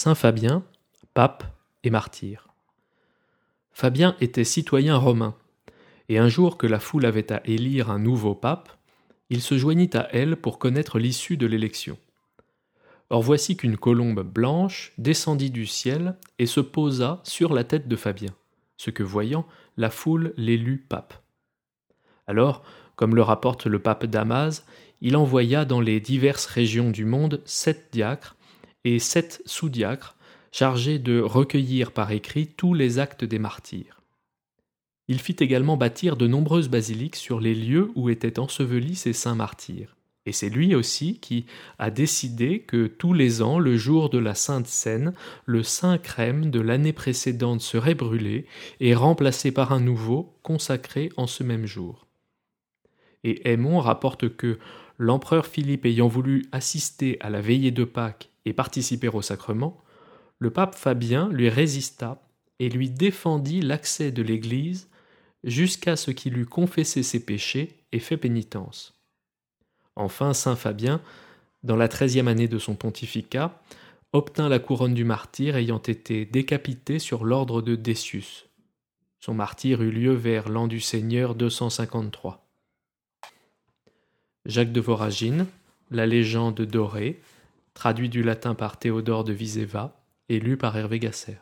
Saint Fabien, pape et martyr. Fabien était citoyen romain, et un jour que la foule avait à élire un nouveau pape, il se joignit à elle pour connaître l'issue de l'élection. Or voici qu'une colombe blanche descendit du ciel et se posa sur la tête de Fabien, ce que voyant, la foule l'élut pape. Alors, comme le rapporte le pape Damas, il envoya dans les diverses régions du monde sept diacres et sept sous-diacres chargés de recueillir par écrit tous les actes des martyrs. Il fit également bâtir de nombreuses basiliques sur les lieux où étaient ensevelis ces saints martyrs. Et c'est lui aussi qui a décidé que tous les ans, le jour de la Sainte Seine, le saint crème de l'année précédente serait brûlé et remplacé par un nouveau, consacré en ce même jour. Et Aymon rapporte que l'empereur Philippe ayant voulu assister à la veillée de Pâques et participer au sacrement, le pape Fabien lui résista et lui défendit l'accès de l'Église jusqu'à ce qu'il eût confessé ses péchés et fait pénitence. Enfin, saint Fabien, dans la treizième année de son pontificat, obtint la couronne du martyr ayant été décapité sur l'ordre de Decius. Son martyr eut lieu vers l'an du Seigneur 253. Jacques de Voragine, La légende dorée, traduit du latin par Théodore de Viseva et lu par Hervé Gasser.